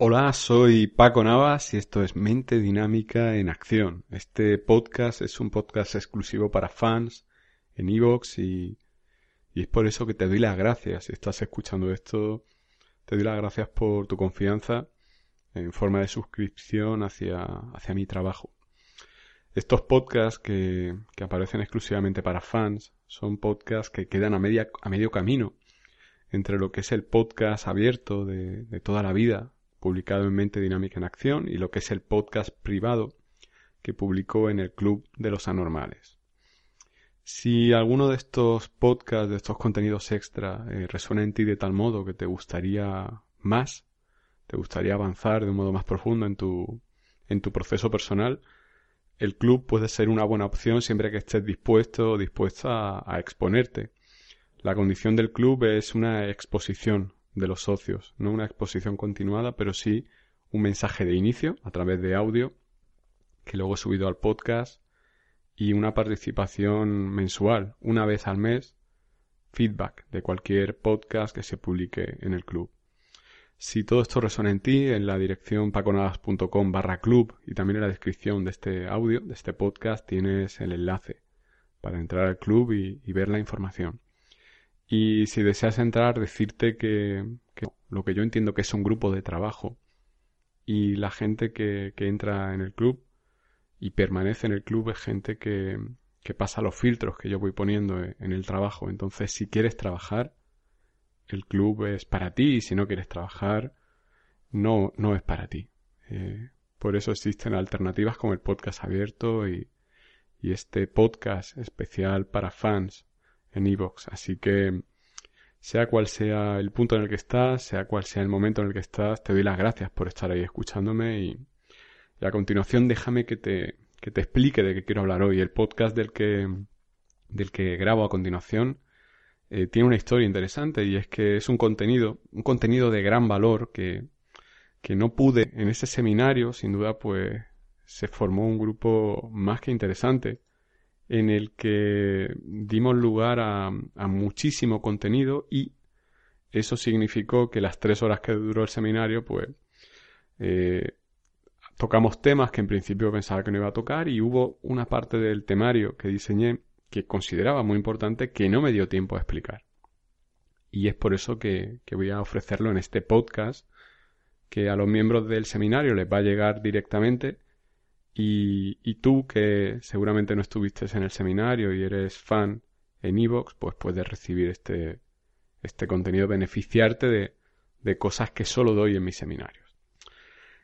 Hola, soy Paco Navas y esto es Mente Dinámica en Acción. Este podcast es un podcast exclusivo para fans en Evox y, y es por eso que te doy las gracias. Si estás escuchando esto, te doy las gracias por tu confianza en forma de suscripción hacia, hacia mi trabajo. Estos podcasts que, que aparecen exclusivamente para fans son podcasts que quedan a, media, a medio camino entre lo que es el podcast abierto de, de toda la vida publicado en Mente Dinámica en Acción, y lo que es el podcast privado que publicó en el Club de los Anormales. Si alguno de estos podcasts, de estos contenidos extra, eh, resuena en ti de tal modo que te gustaría más, te gustaría avanzar de un modo más profundo en tu, en tu proceso personal, el club puede ser una buena opción siempre que estés dispuesto o dispuesta a exponerte. La condición del club es una exposición, de los socios, no una exposición continuada, pero sí un mensaje de inicio a través de audio que luego he subido al podcast y una participación mensual, una vez al mes, feedback de cualquier podcast que se publique en el club. Si todo esto resuena en ti, en la dirección paconadas.com barra club y también en la descripción de este audio, de este podcast, tienes el enlace para entrar al club y ver la información. Y si deseas entrar, decirte que, lo que yo entiendo que es un grupo de trabajo y la gente que, que entra en el club y permanece en el club es gente que, que pasa los filtros que yo voy poniendo en el trabajo. Entonces, si quieres trabajar, el club es para ti y si no quieres trabajar, no, no es para ti. Eh, por eso existen alternativas como el podcast abierto y este podcast especial para fans en Evox. Así que, sea cual sea el punto en el que estás, sea cual sea el momento en el que estás, te doy las gracias por estar ahí escuchándome y, a continuación déjame que te, que te explique de qué quiero hablar hoy. El podcast del que, del que grabo a continuación eh, tiene una historia interesante y es que es un contenido, un contenido de gran valor que, que no pude en ese seminario, sin duda pues se formó un grupo más que interesante en el que dimos lugar a, muchísimo contenido y eso significó que las tres horas que duró el seminario, pues eh, tocamos temas que en principio pensaba que no iba a tocar y hubo una parte del temario que diseñé que consideraba muy importante que no me dio tiempo a explicar. Y es por eso que voy a ofrecerlo en este podcast que a los miembros del seminario les va a llegar directamente y, tú, que seguramente no estuviste en el seminario y eres fan en Evox, pues puedes recibir este, este contenido, beneficiarte de, de cosas que solo doy en mis seminarios.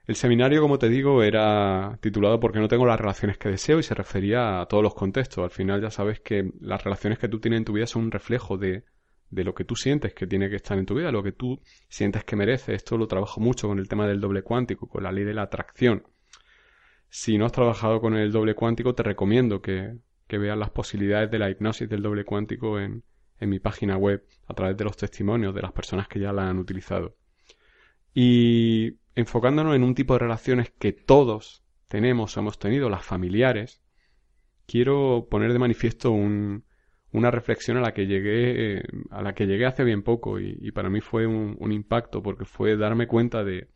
El seminario, como te digo, era titulado Porque no tengo las relaciones que deseo y se refería a todos los contextos. Al final ya sabes que las relaciones que tú tienes en tu vida son un reflejo de, de lo que tú sientes que tiene que estar en tu vida, lo que tú sientes que merece. Esto lo trabajo mucho con el tema del doble cuántico, con la ley de la atracción. Si no has trabajado con el doble cuántico, te recomiendo que, veas las posibilidades de la hipnosis del doble cuántico en, en mi página web a través de los testimonios de las personas que ya la han utilizado. Y enfocándonos en un tipo de relaciones que todos tenemos o hemos tenido, las familiares, quiero poner de manifiesto un, una reflexión a la que llegué, a la que llegué hace bien poco y, para mí fue un, impacto porque fue darme cuenta de,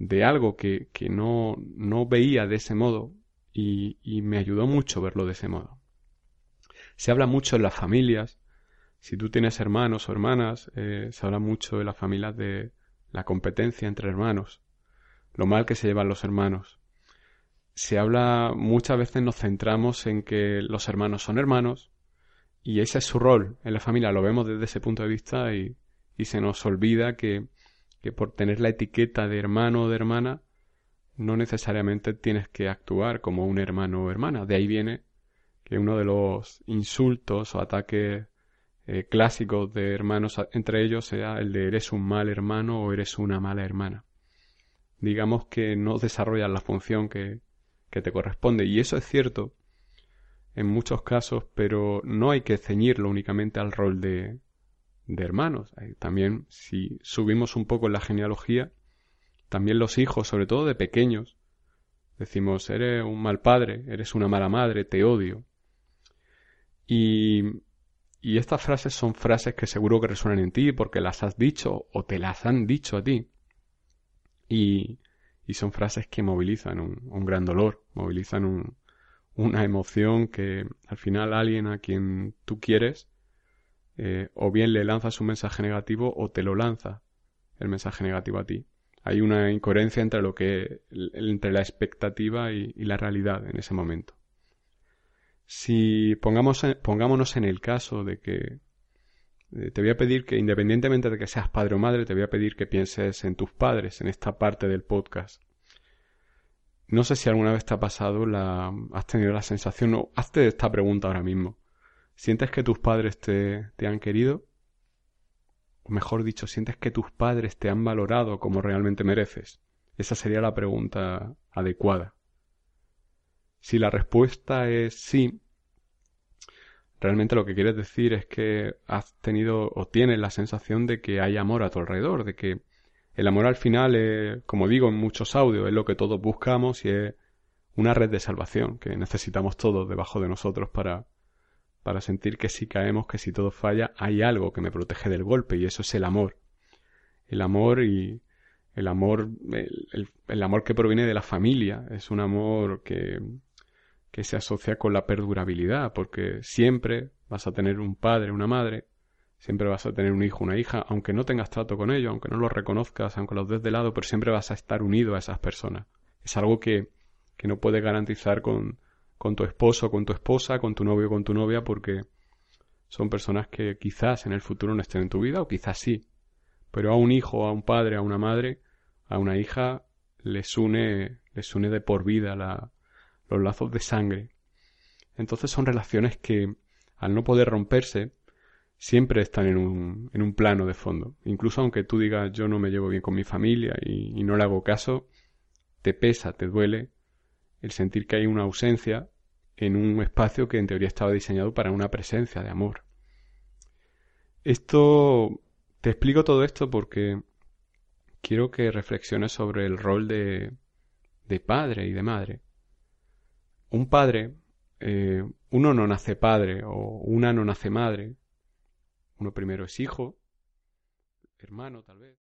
de algo que, que no, no, veía de ese modo y, y, me ayudó mucho verlo de ese modo. Se habla mucho en las familias, si tú tienes hermanos o hermanas, eh, se habla mucho en las familias de la competencia entre hermanos, lo mal que se llevan los hermanos. Se habla, muchas veces nos centramos en que los hermanos son hermanos y ese es su rol en la familia, lo vemos desde ese punto de vista y, y se nos olvida que que por tener la etiqueta de hermano o de hermana no necesariamente tienes que actuar como un hermano o hermana. De ahí viene que uno de los insultos o ataques eh, clásicos de hermanos entre ellos sea el de eres un mal hermano o eres una mala hermana. Digamos que no desarrollas la función que, que te corresponde. Y eso es cierto en muchos casos, pero no hay que ceñirlo únicamente al rol de, de hermanos. También si subimos un poco en la genealogía, también los hijos, sobre todo de pequeños, decimos, eres un mal padre, eres una mala madre, te odio. Y, y estas frases son frases que seguro que resuenan en ti porque las has dicho o te las han dicho a ti. Y, y son frases que movilizan un, un gran dolor, movilizan un, una emoción que al final alguien a quien tú quieres eh, o bien le lanzas un mensaje negativo o te lo lanza el mensaje negativo a ti. Hay una incoherencia entre lo que entre la expectativa y, la realidad en ese momento. Si pongamos, pongámonos en el caso de que eh, te voy a pedir que independientemente de que seas padre o madre, te voy a pedir que pienses en tus padres en esta parte del podcast. No sé si alguna vez te ha pasado la, has tenido la sensación, o hazte esta pregunta ahora mismo. ¿Sientes que tus padres te, te han querido? O mejor dicho, ¿sientes que tus padres te han valorado como realmente mereces? Esa sería la pregunta adecuada. Si la respuesta es sí, realmente lo que quieres decir es que has tenido o tienes la sensación de que hay amor a tu alrededor, de que el amor al final, es, como digo en muchos audios, es lo que todos buscamos y es una red de salvación que necesitamos todos debajo de nosotros para, para sentir que si caemos, que si todo falla, hay algo que me protege del golpe y eso es el amor. El amor y el amor, el, amor que proviene de la familia, es un amor que, que se asocia con la perdurabilidad, porque siempre vas a tener un padre, una madre, siempre vas a tener un hijo, una hija, aunque no tengas trato con ellos, aunque no los reconozcas, aunque los des de lado, pero siempre vas a estar unido a esas personas. Es algo que, que no puedes garantizar con, con tu esposo, con tu esposa, con tu novio, con tu novia, porque son personas que quizás en el futuro no estén en tu vida o quizás sí. Pero a un hijo, a un padre, a una madre, a una hija les une, les une de por vida los lazos de sangre. Entonces son relaciones que, al no poder romperse, siempre están en un, en un plano de fondo. Incluso aunque tú digas yo no me llevo bien con mi familia y, y no le hago caso, te pesa, te duele el sentir que hay una ausencia en un espacio que en teoría estaba diseñado para una presencia de amor. Esto, te explico todo esto porque quiero que reflexiones sobre el rol de, de padre y de madre. Un padre, eh, uno no nace padre o una no nace madre. Uno primero es hijo, hermano tal vez.